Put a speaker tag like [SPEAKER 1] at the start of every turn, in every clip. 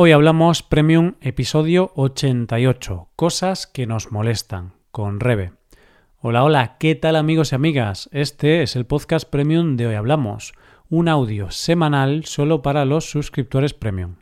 [SPEAKER 1] Hoy hablamos Premium episodio 88, cosas que nos molestan, con Rebe. Hola, hola, ¿qué tal amigos y amigas? Este es el podcast Premium de Hoy Hablamos, un audio semanal solo para los suscriptores Premium.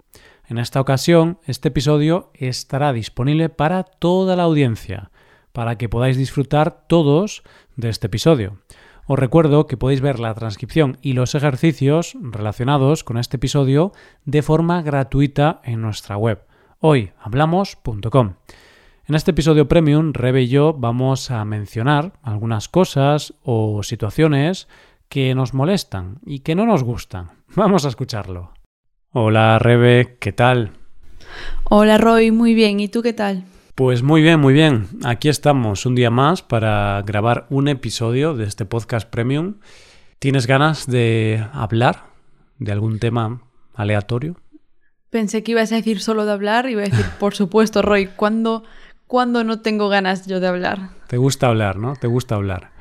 [SPEAKER 1] En esta ocasión, este episodio estará disponible para toda la audiencia, para que podáis disfrutar todos de este episodio. Os recuerdo que podéis ver la transcripción y los ejercicios relacionados con este episodio de forma gratuita en nuestra web hoyhablamos.com. En este episodio premium, Rebe y yo vamos a mencionar algunas cosas o situaciones que nos molestan y que no nos gustan. Vamos a escucharlo. Hola Rebe, ¿qué tal?
[SPEAKER 2] Hola Roy, muy bien. ¿Y tú qué tal?
[SPEAKER 1] Pues muy bien, muy bien. Aquí estamos un día más para grabar un episodio de este podcast premium. ¿Tienes ganas de hablar de algún tema aleatorio?
[SPEAKER 2] Pensé que ibas a decir solo de hablar y iba a decir, por supuesto, Roy, ¿cuándo, ¿cuándo no tengo ganas yo de hablar?
[SPEAKER 1] Te gusta hablar, ¿no? Te gusta hablar.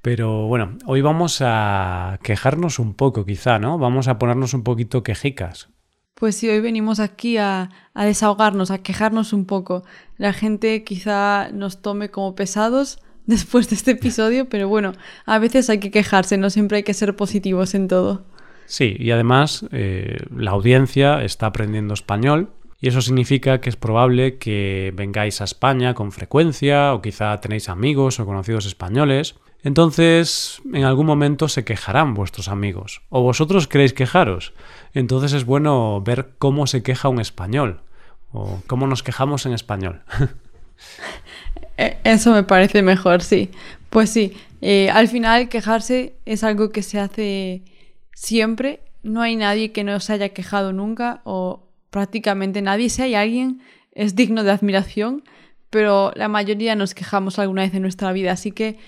[SPEAKER 1] Pero bueno, hoy vamos a quejarnos un poco, quizá, ¿no? Vamos a ponernos un poquito quejicas.
[SPEAKER 2] Pues sí, hoy venimos aquí a, desahogarnos, a quejarnos un poco. La gente quizá nos tome como pesados después de este episodio, pero bueno, a veces hay que quejarse, no siempre hay que ser positivos en todo.
[SPEAKER 1] Sí, y además eh, la audiencia está aprendiendo español y eso significa que es probable que vengáis a España con frecuencia o quizá tenéis amigos o conocidos españoles. Entonces, en algún momento se quejarán vuestros amigos. ¿O vosotros queréis quejaros? Entonces es bueno ver cómo se queja un español o cómo nos quejamos en español.
[SPEAKER 2] E, eso me parece mejor, sí. Pues sí, eh, al final quejarse es algo que se hace siempre. No hay nadie que no se haya quejado nunca o prácticamente nadie. Si hay alguien, es digno de admiración, pero la mayoría nos quejamos alguna vez en nuestra vida. Así que,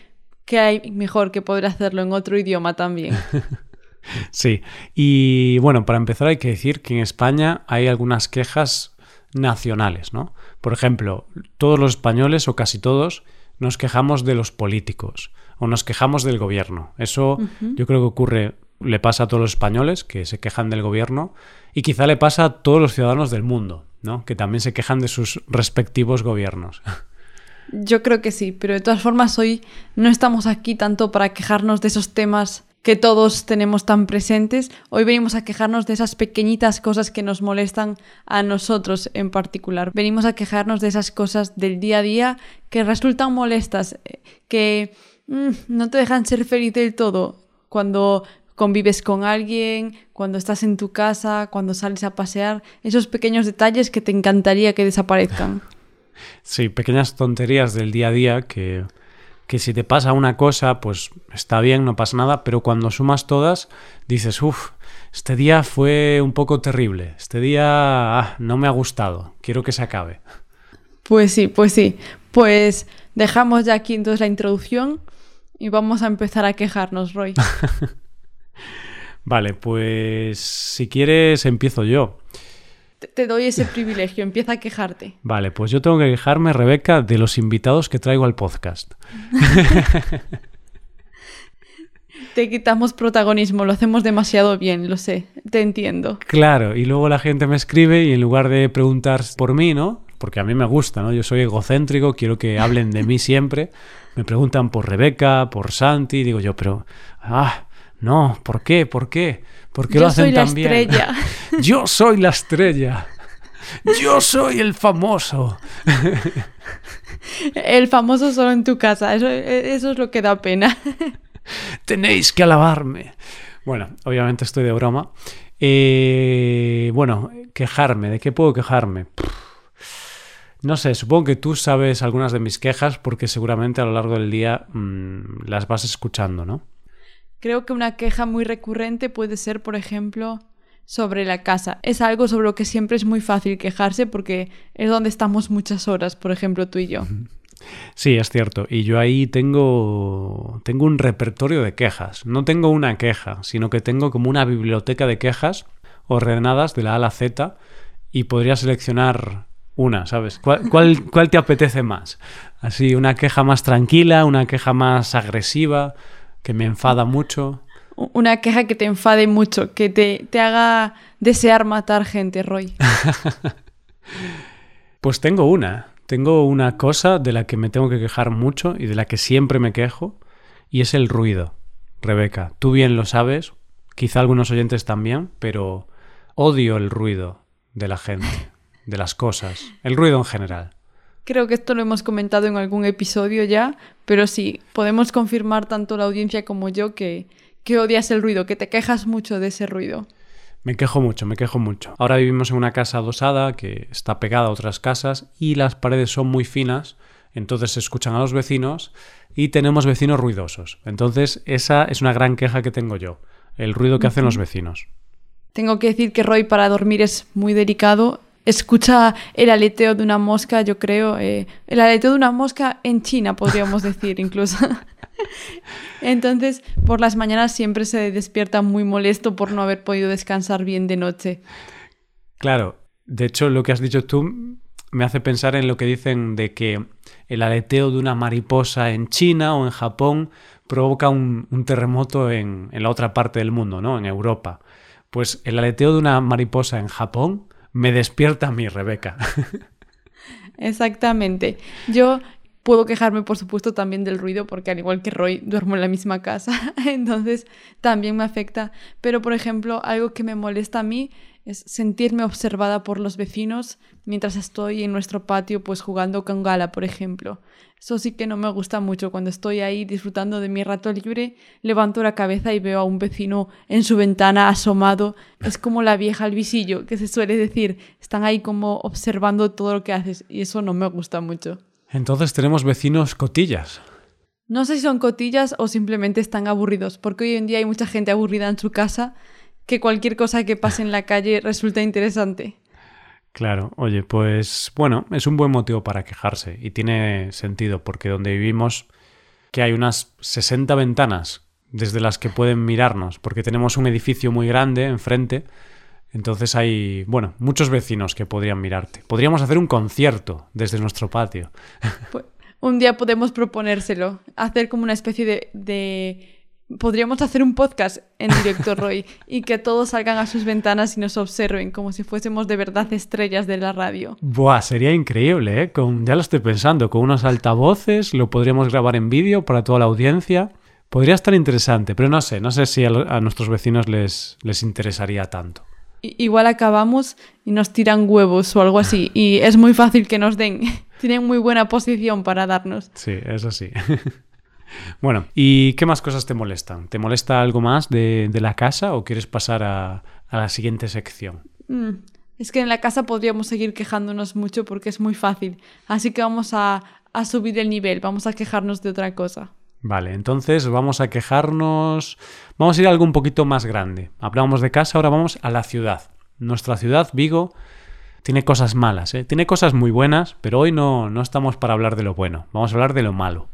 [SPEAKER 2] ¿qué hay mejor que poder hacerlo en otro idioma también?
[SPEAKER 1] Sí, y bueno, para empezar hay que decir que en España hay algunas quejas nacionales, ¿no? Por ejemplo, todos los españoles o casi todos nos quejamos de los políticos o nos quejamos del gobierno. Eso yo creo que ocurre, le pasa a todos los españoles que se quejan del gobierno y quizá le pasa a todos los ciudadanos del mundo, ¿no? Que también se quejan de sus respectivos gobiernos.
[SPEAKER 2] Yo creo que sí, pero de todas formas hoy no estamos aquí tanto para quejarnos de esos temas que todos tenemos tan presentes, hoy venimos a quejarnos de esas pequeñitas cosas que nos molestan a nosotros en particular. Venimos a quejarnos de esas cosas del día a día que resultan molestas, que mm, no te dejan ser feliz del todo cuando convives con alguien, cuando estás en tu casa, cuando sales a pasear, esos pequeños detalles que te encantaría que desaparezcan.
[SPEAKER 1] Sí, pequeñas tonterías del día a día que que si te pasa una cosa, pues está bien, no pasa nada, pero cuando sumas todas, dices, uff, este día fue un poco terrible, este día ah, no me ha gustado, quiero que se acabe.
[SPEAKER 2] Pues sí, pues sí, pues dejamos ya aquí entonces la introducción y vamos a empezar a quejarnos, Roy.
[SPEAKER 1] vale, pues si quieres empiezo yo
[SPEAKER 2] te doy ese privilegio, empieza a quejarte.
[SPEAKER 1] Vale, pues yo tengo que quejarme, Rebeca, de los invitados que traigo al podcast.
[SPEAKER 2] te quitamos protagonismo, lo hacemos demasiado bien, lo sé, te entiendo.
[SPEAKER 1] Claro, y luego la gente me escribe y en lugar de preguntar por mí, ¿no? Porque a mí me gusta, ¿no? Yo soy egocéntrico, quiero que hablen de mí siempre. Me preguntan por Rebeca, por Santi, digo yo, pero... Ah, no, ¿por qué? ¿Por qué? ¿Por qué lo hacen tan bien? Estrella. Yo soy la estrella. Yo soy el famoso.
[SPEAKER 2] el famoso solo en tu casa. Eso, eso es lo que da pena.
[SPEAKER 1] Tenéis que alabarme. Bueno, obviamente estoy de broma. Eh, bueno, quejarme. ¿De qué puedo quejarme? No sé, supongo que tú sabes algunas de mis quejas porque seguramente a lo largo del día mm, las vas escuchando, ¿no?
[SPEAKER 2] Creo que una queja muy recurrente puede ser, por ejemplo, sobre la casa. Es algo sobre lo que siempre es muy fácil quejarse porque es donde estamos muchas horas, por ejemplo, tú y yo.
[SPEAKER 1] Sí, es cierto. Y yo ahí tengo, tengo un repertorio de quejas. No tengo una queja, sino que tengo como una biblioteca de quejas ordenadas de la A la Z y podría seleccionar una, ¿sabes? ¿Cuál, cuál, cuál te apetece más? Así, una queja más tranquila, una queja más agresiva, que me enfada mucho.
[SPEAKER 2] una queja que te enfade mucho, que te, te haga desear matar gente, Roy.
[SPEAKER 1] pues tengo una. Tengo una cosa de la que me tengo que quejar mucho y de la que siempre me quejo, y es el ruido. Rebeca, tú bien lo sabes, quizá algunos oyentes también, pero odio el ruido de la gente, de las cosas, el ruido en general.
[SPEAKER 2] Creo que esto lo hemos comentado en algún episodio ya, pero sí, podemos confirmar tanto la audiencia como yo que, que odias el ruido, que te quejas mucho de ese ruido.
[SPEAKER 1] Me quejo mucho, me quejo mucho. Ahora vivimos en una casa adosada que está pegada a otras casas y las paredes son muy finas, entonces se escuchan a los vecinos y tenemos vecinos ruidosos. Entonces esa es una gran queja que tengo yo, el ruido que hacen los vecinos.
[SPEAKER 2] Tengo que decir que Roy para dormir es muy delicado. Escucha el aleteo de una mosca, yo creo. Eh, el aleteo de una mosca en China, podríamos decir incluso. Entonces, por las mañanas siempre se despierta muy molesto por no haber podido descansar bien de noche.
[SPEAKER 1] Claro, de hecho lo que has dicho tú me hace pensar en lo que dicen de que el aleteo de una mariposa en China o en Japón provoca un, terremoto en, en, la otra parte del mundo, ¿no? En Europa. Pues el aleteo de una mariposa en Japón me despierta mí, Rebeca.
[SPEAKER 2] Exactamente. Yo Puedo quejarme, por supuesto, también del ruido, porque al igual que Roy, duermo en la misma casa, entonces también me afecta. Pero, por ejemplo, algo que me molesta a mí es sentirme observada por los vecinos mientras estoy en nuestro patio, pues jugando con gala, por ejemplo. Eso sí que no me gusta mucho. Cuando estoy ahí disfrutando de mi rato libre, levanto la cabeza y veo a un vecino en su ventana asomado. Es como la vieja al visillo, que se suele decir. Están ahí como observando todo lo que haces y eso no me gusta mucho.
[SPEAKER 1] Entonces tenemos vecinos cotillas.
[SPEAKER 2] No sé si son cotillas o simplemente están aburridos, porque hoy en día hay mucha gente aburrida en su casa que cualquier cosa que pase en la calle resulta interesante.
[SPEAKER 1] Claro, oye, pues bueno, es un buen motivo para quejarse y tiene sentido porque donde vivimos que hay unas 60 ventanas desde las que pueden mirarnos, porque tenemos un edificio muy grande enfrente entonces hay, bueno, muchos vecinos que podrían mirarte. Podríamos hacer un concierto desde nuestro patio.
[SPEAKER 2] Pues, un día podemos proponérselo, hacer como una especie de, Podríamos hacer un podcast en directo, Roy, y que todos salgan a sus ventanas y nos observen como si fuésemos de verdad estrellas de la radio.
[SPEAKER 1] Buah, sería increíble, ¿eh? Con, ya lo estoy pensando, con unos altavoces, lo podríamos grabar en vídeo para toda la audiencia. Podría estar interesante, pero no sé, no sé si a, a nuestros vecinos les, les interesaría tanto
[SPEAKER 2] igual acabamos y nos tiran huevos o algo así. Y es muy fácil que nos den. Tienen muy buena posición para darnos.
[SPEAKER 1] Sí, eso sí. bueno, ¿y qué más cosas te molestan? ¿Te molesta algo más de, la casa o quieres pasar a, la siguiente sección?
[SPEAKER 2] Mm, es que en la casa podríamos seguir quejándonos mucho porque es muy fácil. Así que vamos a, a subir el nivel, vamos a quejarnos de otra cosa.
[SPEAKER 1] Vale, entonces vamos a quejarnos. Vamos a ir a algo un poquito más grande. Hablamos de casa, ahora vamos a la ciudad. Nuestra ciudad, Vigo, tiene cosas malas, ¿eh? tiene cosas muy buenas, pero hoy no, no estamos para hablar de lo bueno, vamos a hablar de lo malo.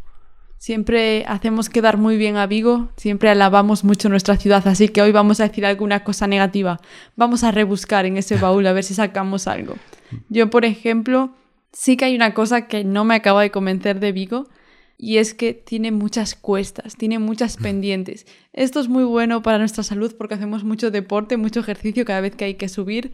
[SPEAKER 2] Siempre hacemos quedar muy bien a Vigo, siempre alabamos mucho nuestra ciudad, así que hoy vamos a decir alguna cosa negativa. Vamos a rebuscar en ese baúl a ver si sacamos algo. Yo, por ejemplo, sí que hay una cosa que no me acaba de convencer de Vigo, y es que tiene muchas cuestas, tiene muchas pendientes. Esto es muy bueno para nuestra salud porque hacemos mucho deporte, mucho ejercicio cada vez que hay que subir.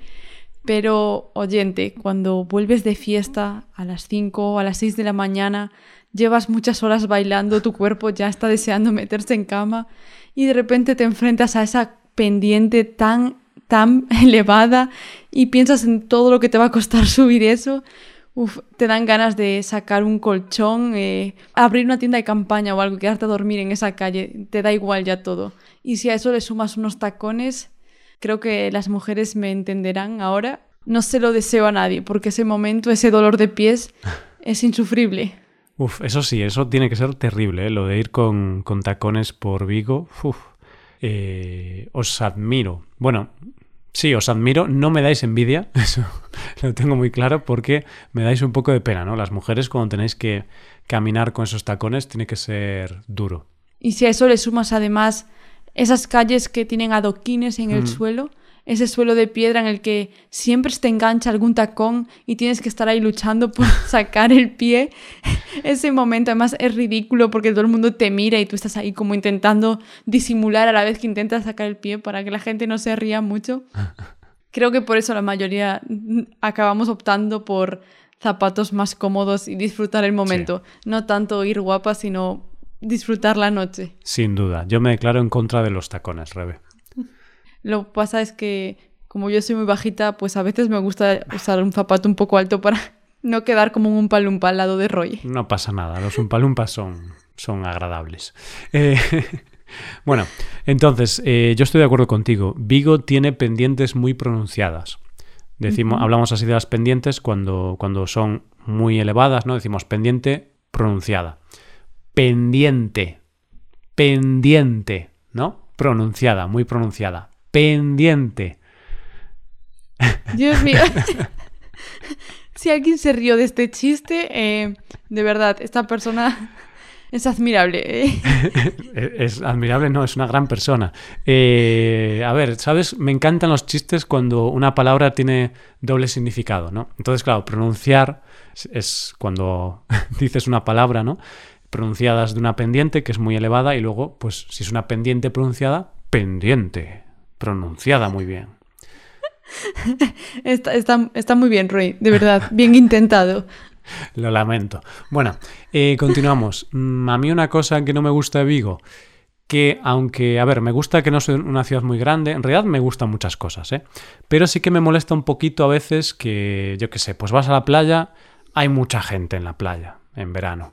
[SPEAKER 2] Pero, oyente, cuando vuelves de fiesta a las 5 o a las 6 de la mañana, llevas muchas horas bailando, tu cuerpo ya está deseando meterse en cama y de repente te enfrentas a esa pendiente tan, tan elevada y piensas en todo lo que te va a costar subir eso Uf, te dan ganas de sacar un colchón, eh, abrir una tienda de campaña o algo, quedarte a dormir en esa calle, te da igual ya todo. Y si a eso le sumas unos tacones, creo que las mujeres me entenderán ahora. No se lo deseo a nadie, porque ese momento, ese dolor de pies, es insufrible.
[SPEAKER 1] Uf, eso sí, eso tiene que ser terrible, ¿eh? lo de ir con, con tacones por Vigo. Uf, eh, os admiro. Bueno, Sí, os admiro, no me dais envidia, eso lo tengo muy claro, porque me dais un poco de pena, ¿no? Las mujeres cuando tenéis que caminar con esos tacones tiene que ser duro.
[SPEAKER 2] Y si a eso le sumas además esas calles que tienen adoquines en el mm. suelo, ese suelo de piedra en el que siempre te engancha algún tacón y tienes que estar ahí luchando por sacar el pie. Ese momento además es ridículo porque todo el mundo te mira y tú estás ahí como intentando disimular a la vez que intentas sacar el pie para que la gente no se ría mucho. Creo que por eso la mayoría acabamos optando por zapatos más cómodos y disfrutar el momento. No tanto ir guapa, sino disfrutar la noche.
[SPEAKER 1] Sin duda. Yo me declaro en contra de los tacones, Rebe.
[SPEAKER 2] Lo que pasa es que como yo soy muy bajita, pues a veces me gusta usar un zapato un poco alto para no quedar como un umpalumpa al lado de Roy.
[SPEAKER 1] No pasa nada, los umpalumpas son, son agradables. Eh, bueno, entonces, eh, yo estoy de acuerdo contigo. Vigo tiene pendientes muy pronunciadas. Decimos, hablamos así de las pendientes cuando, cuando son muy elevadas, ¿no? Decimos pendiente pronunciada. Pendiente. Pendiente, ¿no? Pronunciada, muy pronunciada pendiente.
[SPEAKER 2] Dios mío. si alguien se rió de este chiste, eh, de verdad, esta persona es admirable. ¿eh?
[SPEAKER 1] es admirable, no, es una gran persona. Eh, a ver, ¿sabes? Me encantan los chistes cuando una palabra tiene doble significado, ¿no? Entonces, claro, pronunciar es cuando dices una palabra, ¿no? Pronunciadas de una pendiente que es muy elevada y luego, pues, si es una pendiente pronunciada, pendiente pronunciada muy bien.
[SPEAKER 2] Está, muy bien, Roy, de verdad, bien intentado.
[SPEAKER 1] Lo lamento. Bueno, eh, continuamos. Mm, a mí una cosa que no me gusta de Vigo, que aunque, a ver, me gusta que no sea una ciudad muy grande, en realidad me gustan muchas cosas, ¿eh? Pero sí que me molesta un poquito a veces que, yo qué sé, pues vas a la playa, hay mucha gente en la playa en verano.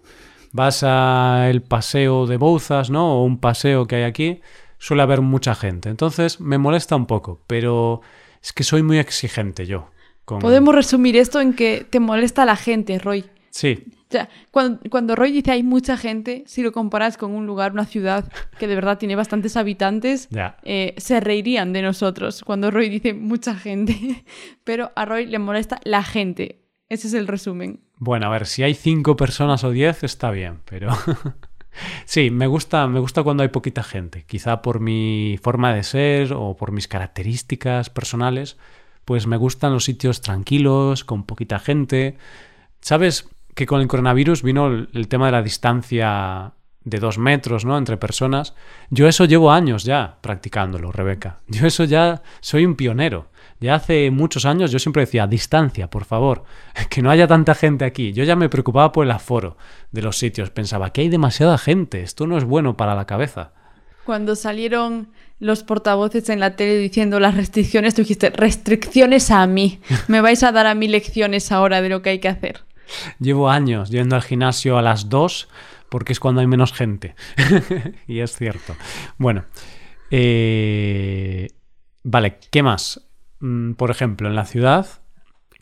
[SPEAKER 1] Vas al paseo de Bouzas, ¿no? O un paseo que hay aquí, suele haber mucha gente. Entonces me molesta un poco, pero es que soy muy exigente yo.
[SPEAKER 2] Podemos resumir esto en que te molesta la gente, Roy.
[SPEAKER 1] Sí.
[SPEAKER 2] cuando, cuando, Roy dice hay mucha gente, si lo comparas con un lugar, una ciudad que de verdad tiene bastantes habitantes, eh, se reirían de nosotros cuando Roy dice mucha gente. Pero a Roy le molesta la gente. Ese es el resumen.
[SPEAKER 1] Bueno, a ver, si hay cinco personas o diez está bien, pero... Sí, me gusta, me gusta cuando hay poquita gente. Quizá por mi forma de ser o por mis características personales, pues me gustan los sitios tranquilos, con poquita gente. ¿Sabes que con el coronavirus vino el, tema de la distancia de dos metros, ¿no? Entre personas. Yo eso llevo años ya practicándolo, Rebeca. Yo eso ya soy un pionero. Ya hace muchos años yo siempre decía, distancia, por favor, que no haya tanta gente aquí. Yo ya me preocupaba por el aforo de los sitios. Pensaba que hay demasiada gente, esto no es bueno para la cabeza.
[SPEAKER 2] Cuando salieron los portavoces en la tele diciendo las restricciones, tú dijiste, restricciones a mí. Me vais a dar a mí lecciones ahora de lo que hay que hacer.
[SPEAKER 1] Llevo años yendo al gimnasio a las dos porque es cuando hay menos gente. y es cierto. Bueno, eh, vale, ¿qué más? Mm, por ejemplo, en la ciudad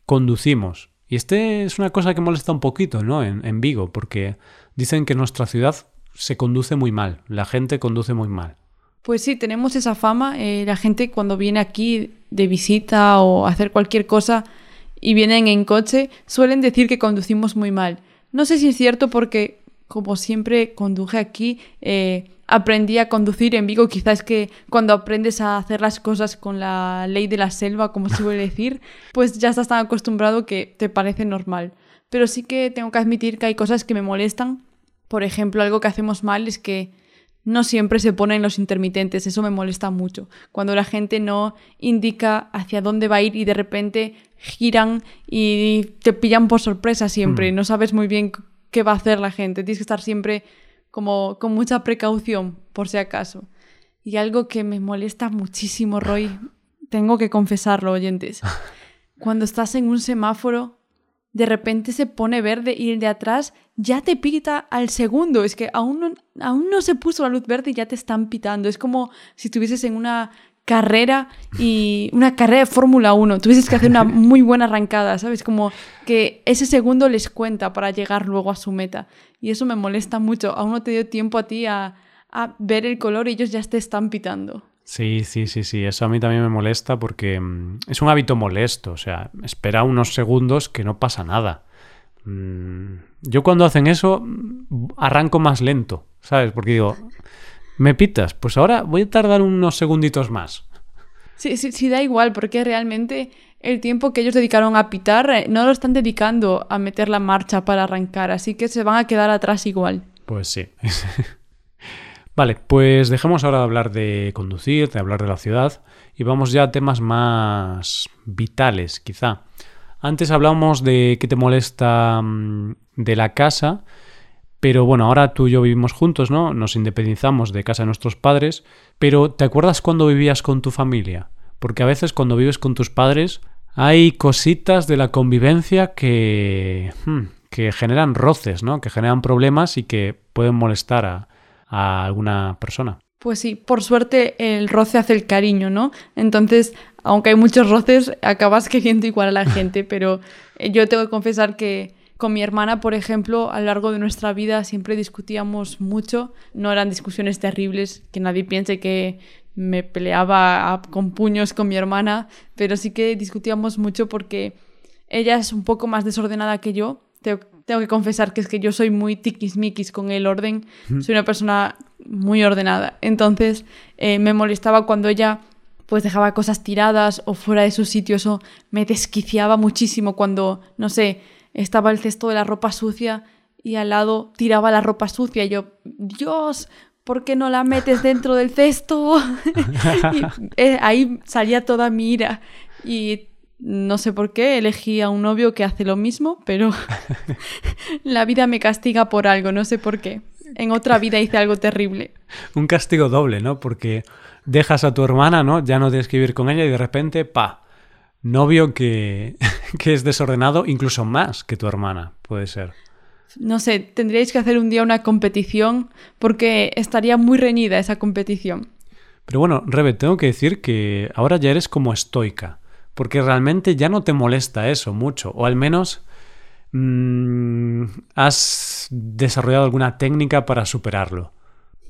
[SPEAKER 1] conducimos. Y este es una cosa que molesta un poquito, ¿no? En, Vigo, porque dicen que nuestra ciudad se conduce muy mal, la gente conduce muy mal.
[SPEAKER 2] Pues sí, tenemos esa fama. Eh, la gente cuando viene aquí de visita o hacer cualquier cosa y vienen en coche, suelen decir que conducimos muy mal. No sé si es cierto porque, como siempre conduje aquí, eh, aprendí a conducir en Vigo, quizás que cuando aprendes a hacer las cosas con la ley de la selva, como se suele decir, pues ya estás tan acostumbrado que te parece normal. Pero sí que tengo que admitir que hay cosas que me molestan. Por ejemplo, algo que hacemos mal es que no siempre se ponen los intermitentes, eso me molesta mucho. Cuando la gente no indica hacia dónde va a ir y de repente giran y te pillan por sorpresa siempre, hmm. no sabes muy bien qué va a hacer la gente, tienes que estar siempre como con mucha precaución, por si acaso. Y algo que me molesta muchísimo, Roy, tengo que confesarlo, oyentes. Cuando estás en un semáforo, de repente se pone verde y el de atrás ya te pita al segundo. Es que aún no, aún no se puso la luz verde y ya te están pitando. Es como si estuvieses en una carrera y una carrera de Fórmula 1. Tuvieses que hacer una muy buena arrancada, ¿sabes? Como que ese segundo les cuenta para llegar luego a su meta. Y eso me molesta mucho. Aún no te dio tiempo a ti a, ver el color y ellos ya te están pitando.
[SPEAKER 1] Sí, sí, sí, sí. Eso a mí también me molesta porque mm, es un hábito molesto. O sea, espera unos segundos que no pasa nada. Mm, yo cuando hacen eso mm, arranco más lento, ¿sabes? Porque digo, ¿Me pitas? Pues ahora voy a tardar unos segunditos más.
[SPEAKER 2] Sí, sí, sí, da igual, porque realmente el tiempo que ellos dedicaron a pitar eh, no lo están dedicando a meter la marcha para arrancar, así que se van a quedar atrás igual.
[SPEAKER 1] Pues sí. vale, pues dejemos ahora de hablar de conducir, de hablar de la ciudad y vamos ya a temas más vitales, quizá. Antes hablamos de qué te molesta mm, de la casa, pero bueno, ahora tú y yo vivimos juntos, ¿no? Nos independizamos de casa de nuestros padres, pero ¿te acuerdas cuando vivías con tu familia? Porque a veces cuando vives con tus padres hay cositas de la convivencia que, hmm, que generan roces, ¿no? Que generan problemas y que pueden molestar a, a alguna persona.
[SPEAKER 2] Pues sí, por suerte el roce hace el cariño, ¿no? Entonces, aunque hay muchos roces, acabas queriendo igual a la gente, pero eh, yo tengo que confesar que con mi hermana, por ejemplo, a lo largo de nuestra vida siempre discutíamos mucho, no eran discusiones terribles, que nadie piense que me peleaba con puños con mi hermana, pero sí que discutíamos mucho porque ella es un poco más desordenada que yo. Tengo, que confesar que es que yo soy muy tiquismiquis con el orden. Soy una persona muy ordenada. Entonces eh, me molestaba cuando ella pues dejaba cosas tiradas o fuera de su sitio. Eso me desquiciaba muchísimo cuando, no sé, estaba el cesto de la ropa sucia y al lado tiraba la ropa sucia. Y yo, Dios, ¿por qué no la metes dentro del cesto? eh, ahí salía toda mi ira. Y no sé por qué elegí a un novio que hace lo mismo, pero la vida me castiga por algo, no sé por qué. En otra vida hice algo terrible.
[SPEAKER 1] Un castigo doble, ¿no? Porque dejas a tu hermana, ¿no? Ya no tienes que vivir con ella y de repente, pa, novio que, que es desordenado, incluso más que tu hermana, puede ser
[SPEAKER 2] no sé, tendríais que hacer un día una competición porque estaría muy reñida esa competición.
[SPEAKER 1] Pero bueno, Rebe, tengo que decir que ahora ya eres como estoica, porque realmente ya no te molesta eso mucho, o al menos mm, has desarrollado alguna técnica para superarlo.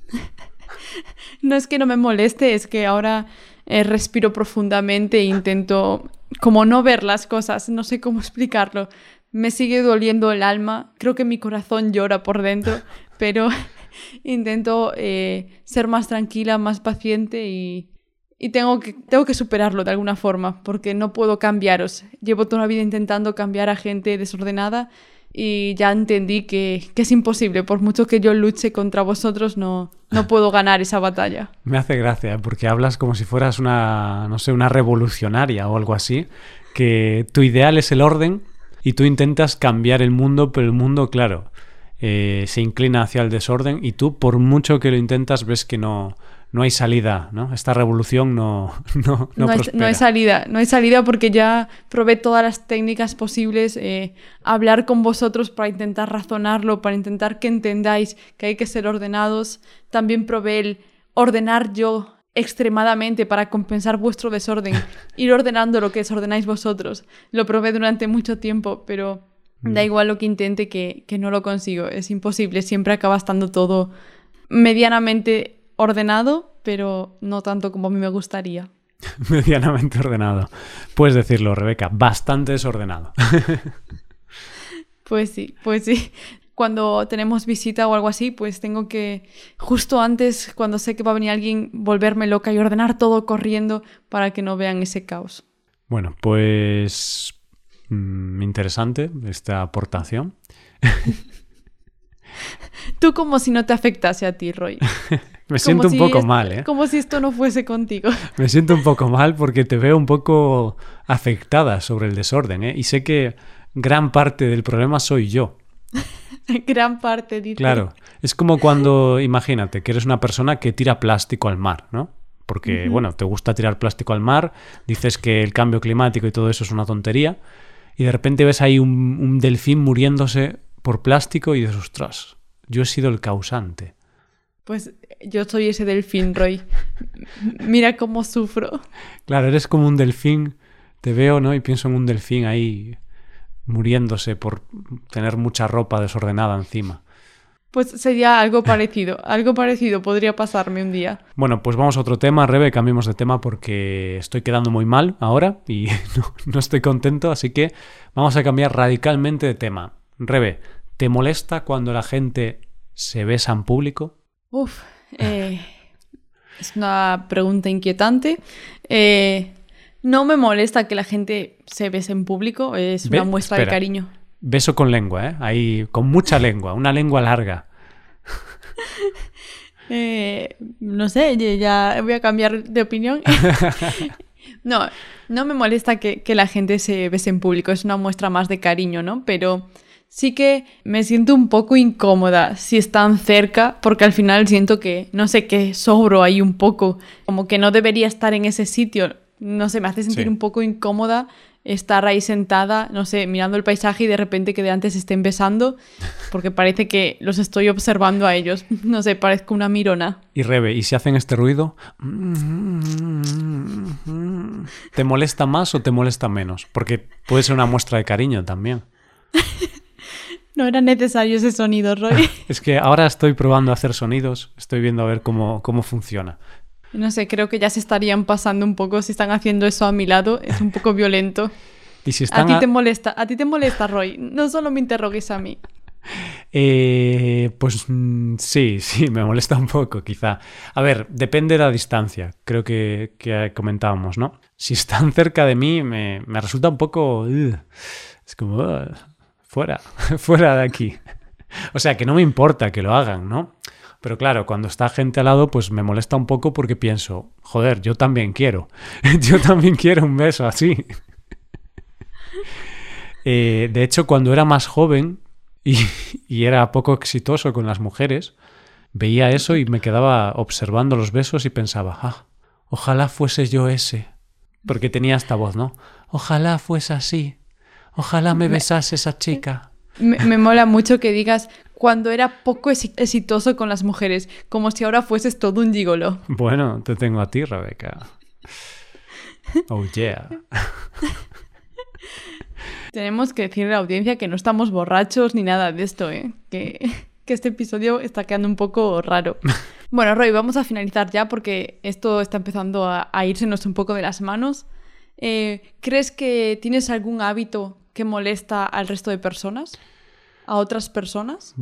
[SPEAKER 2] no es que no me moleste, es que ahora eh, respiro profundamente e intento como no ver las cosas, no sé cómo explicarlo me sigue doliendo el alma, creo que mi corazón llora por dentro, pero intento eh, ser más tranquila, más paciente y, y tengo, que, tengo que superarlo de alguna forma, porque no puedo cambiaros. Llevo toda la vida intentando cambiar a gente desordenada y ya entendí que, que, es imposible. Por mucho que yo luche contra vosotros, no, no puedo ganar esa batalla.
[SPEAKER 1] Me hace gracia, porque hablas como si fueras una, no sé, una revolucionaria o algo así, que tu ideal es el orden y tú intentas cambiar el mundo, pero el mundo, claro, eh, se inclina hacia el desorden y tú, por mucho que lo intentas, ves que no, no hay salida, ¿no? Esta revolución no, no, no,
[SPEAKER 2] hay, no hay, salida, no hay salida porque ya probé todas las técnicas posibles, eh, hablar con vosotros para intentar razonarlo, para intentar que entendáis que hay que ser ordenados. También probé el ordenar yo extremadamente para compensar vuestro desorden, ir ordenando lo que desordenáis vosotros. Lo probé durante mucho tiempo, pero da mm. igual lo que intente que, que no lo consigo. Es imposible, siempre acaba estando todo medianamente ordenado, pero no tanto como a mí me gustaría.
[SPEAKER 1] medianamente ordenado. Puedes decirlo, Rebeca, bastante desordenado.
[SPEAKER 2] pues sí, pues sí cuando tenemos visita o algo así, pues tengo que, justo antes, cuando sé que va a venir alguien, volverme loca y ordenar todo corriendo para que no vean ese caos.
[SPEAKER 1] Bueno, pues mm, interesante esta aportación.
[SPEAKER 2] Tú como si no te afectase a ti, Roy.
[SPEAKER 1] Me siento un poco mal, ¿eh?
[SPEAKER 2] Como si esto no fuese contigo.
[SPEAKER 1] Me siento un poco mal porque te veo un poco afectada sobre el desorden, ¿eh? Y sé que gran parte del problema soy yo.
[SPEAKER 2] Gran parte, dice.
[SPEAKER 1] Claro, es como cuando, imagínate, que eres una persona que tira plástico al mar, ¿no? Porque, bueno, te gusta tirar plástico al mar, dices que el cambio climático y todo eso es una tontería, y de repente ves ahí un, delfín muriéndose por plástico y dices, ostras, yo he sido el causante.
[SPEAKER 2] Pues yo soy ese delfín, Roy. Mira cómo sufro.
[SPEAKER 1] Claro, eres como un delfín, te veo, ¿no? Y pienso en un delfín ahí muriéndose por tener mucha ropa desordenada encima.
[SPEAKER 2] Pues sería algo parecido, algo parecido podría pasarme un día.
[SPEAKER 1] Bueno, pues vamos a otro tema, Rebe, cambiemos de tema porque estoy quedando muy mal ahora y no, estoy contento, así que vamos a cambiar radicalmente de tema. Rebe, ¿te molesta cuando la gente se besa en público?
[SPEAKER 2] Uf, eh, Es una pregunta inquietante. Eh, no me molesta que la gente se bese en público, es una muestra
[SPEAKER 1] espera.
[SPEAKER 2] de cariño.
[SPEAKER 1] Beso con lengua, ¿eh? Ahí, con mucha lengua, una lengua larga.
[SPEAKER 2] Eh, no sé, ya- ya voy a cambiar de opinión. no, no me molesta que, que la gente se bese en público, es una muestra más de cariño, ¿no? Pero sí que me siento un poco incómoda si están cerca, porque al final siento que, no sé, que sobro ahí un poco, como que no debería estar en ese sitio. No sé, me hace sentir
[SPEAKER 1] Sí.
[SPEAKER 2] un poco incómoda estar ahí sentada, no sé, mirando el paisaje y de repente que de antes estén besando, porque parece que los estoy observando a ellos. No sé, parezco una mirona.
[SPEAKER 1] Y Rebe, ¿y si hacen este ruido? ¿Te molesta más o te molesta menos? Porque puede ser una muestra de cariño también.
[SPEAKER 2] No era necesario ese sonido, Roy.
[SPEAKER 1] Es que ahora estoy probando a hacer sonidos, estoy viendo a ver cómo, cómo funciona.
[SPEAKER 2] No sé, creo que ya se estarían pasando un poco si están haciendo eso a mi lado. Es un poco violento.
[SPEAKER 1] Y si
[SPEAKER 2] A
[SPEAKER 1] están
[SPEAKER 2] ti
[SPEAKER 1] a-
[SPEAKER 2] te molesta, a ti te molesta, Roy. No solo me interrogues a mí.
[SPEAKER 1] Eh, pues mm, sí, sí, me molesta un poco, quizá. A ver, depende de la distancia, creo que, que comentábamos, ¿no? Si están cerca de mí, me, me resulta un poco... es como... "Ugh, fuera, fuera de aquí. O sea, que no me importa que lo hagan, ¿no? Pero claro, cuando está gente al lado, pues me molesta un poco porque pienso, joder, yo también quiero. yo también quiero un beso así. Eh, de hecho, cuando era más joven y, y era poco exitoso con las mujeres, veía eso y me quedaba observando los besos y pensaba, ah, ojalá fuese yo ese. Porque tenía esta voz, ¿no? Ojalá fuese así. Ojalá me besase esa chica.
[SPEAKER 2] Me, me mola mucho que digas cuando era poco exi- exitoso con las mujeres, como si ahora fueses todo un gigolo.
[SPEAKER 1] Bueno, te tengo a ti, Rebeca. Oh, yeah.
[SPEAKER 2] Tenemos que decirle a la audiencia que no estamos borrachos ni nada de esto, ¿eh? Que, que este episodio está quedando un poco raro. Bueno, Roy, vamos a finalizar ya porque esto está empezando a, a irsenos un poco de las manos. Eh, ¿Crees que tienes algún hábito que molesta al resto de personas? ¿A otras personas?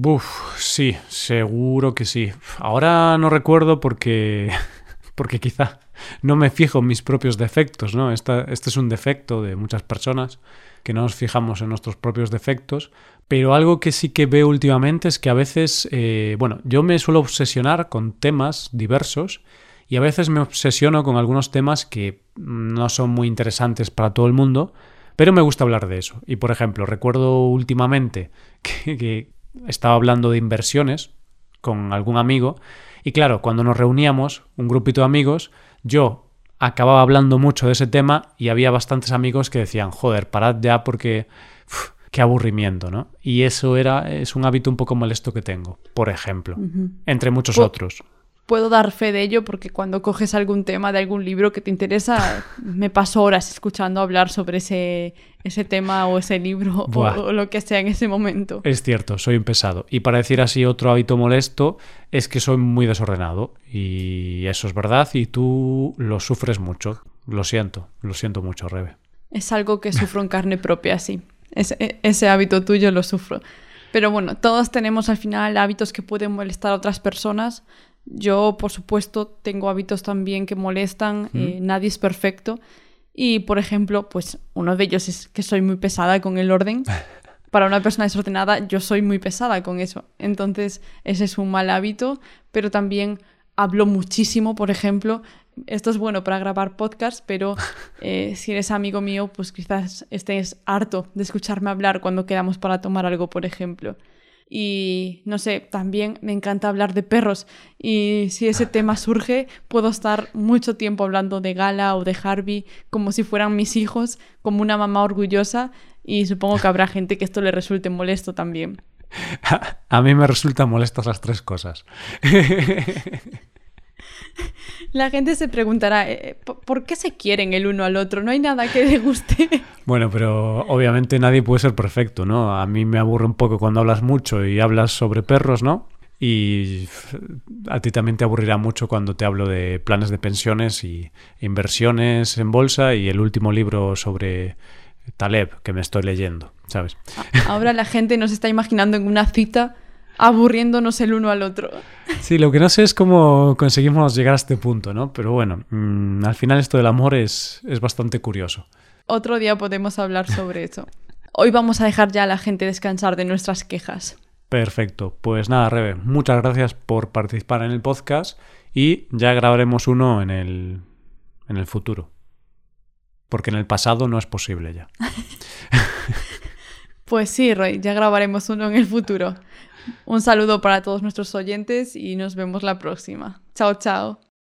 [SPEAKER 1] Sí, seguro que sí. Ahora no recuerdo porque, porque quizá no me fijo en mis propios defectos, ¿no? Esta- este es un defecto de muchas personas, que no nos fijamos en nuestros propios defectos, pero algo que sí que veo últimamente es que a veces, eh, bueno, yo me suelo obsesionar con temas diversos y a veces me obsesiono con algunos temas que no son muy interesantes para todo el mundo, pero me gusta hablar de eso. Y por ejemplo, recuerdo últimamente que, que estaba hablando de inversiones con algún amigo y claro, cuando nos reuníamos, un grupito de amigos, yo acababa hablando mucho de ese tema y había bastantes amigos que decían, joder, parad ya porque uf, qué aburrimiento, ¿no? Y eso era es un hábito un poco molesto que tengo, por ejemplo, entre muchos otros.
[SPEAKER 2] Puedo dar fe de ello porque cuando coges algún tema de algún libro que te interesa, me paso horas escuchando hablar sobre ese, ese tema o ese libro o, lo que sea en ese momento.
[SPEAKER 1] Es cierto, soy un pesado. Y para decir así otro hábito molesto es que soy muy desordenado. Y eso es verdad y tú lo sufres mucho. Lo siento, lo siento mucho, Rebe.
[SPEAKER 2] Es algo que sufro en carne propia, sí. Ese, ese hábito tuyo lo sufro. Pero bueno, todos tenemos al final hábitos que pueden molestar a otras personas. Yo, por supuesto, tengo hábitos también que molestan. eh, nadie es perfecto. Y, por ejemplo, pues uno de ellos es que soy muy pesada con el orden. Para una persona desordenada, yo soy muy pesada con eso. Entonces, ese es un mal hábito. Pero también hablo muchísimo, por ejemplo. Esto es bueno para grabar podcast, pero eh, si eres amigo mío, pues quizás estés harto de escucharme hablar cuando quedamos para tomar algo, por ejemplo. Y no sé, también me encanta hablar de perros. Y si ese tema surge, puedo estar mucho tiempo hablando de Gala o de Harvey como si fueran mis hijos, como una mamá orgullosa. Y supongo que habrá gente que esto le resulte molesto también.
[SPEAKER 1] A mí me resultan molestas las tres cosas.
[SPEAKER 2] La gente se preguntará, eh, ¿por por qué se quieren el uno al otro? No hay nada que le guste.
[SPEAKER 1] Bueno, pero obviamente nadie puede ser perfecto, ¿no? A mí me aburre un poco cuando hablas mucho y hablas sobre perros, ¿no? Y f- a ti también te aburrirá mucho cuando te hablo de planes de pensiones y inversiones en bolsa y el último libro sobre Taleb que me estoy leyendo, ¿sabes?
[SPEAKER 2] Ahora la gente nos está imaginando en una cita aburriéndonos el uno al otro.
[SPEAKER 1] Sí, lo que no sé es cómo conseguimos llegar a este punto, ¿no? Pero bueno, mm, al final esto del amor es, es bastante curioso.
[SPEAKER 2] Otro día podemos hablar sobre eso. Hoy vamos a dejar ya a la gente descansar de nuestras quejas.
[SPEAKER 1] Perfecto. Pues nada, Rebe, muchas gracias por participar en el podcast y ya grabaremos uno en el, en el futuro. Porque en el pasado no es posible ya.
[SPEAKER 2] Pues sí, Roy, ya grabaremos uno en el futuro. Un saludo para todos nuestros oyentes y nos vemos la próxima. Chao, chao.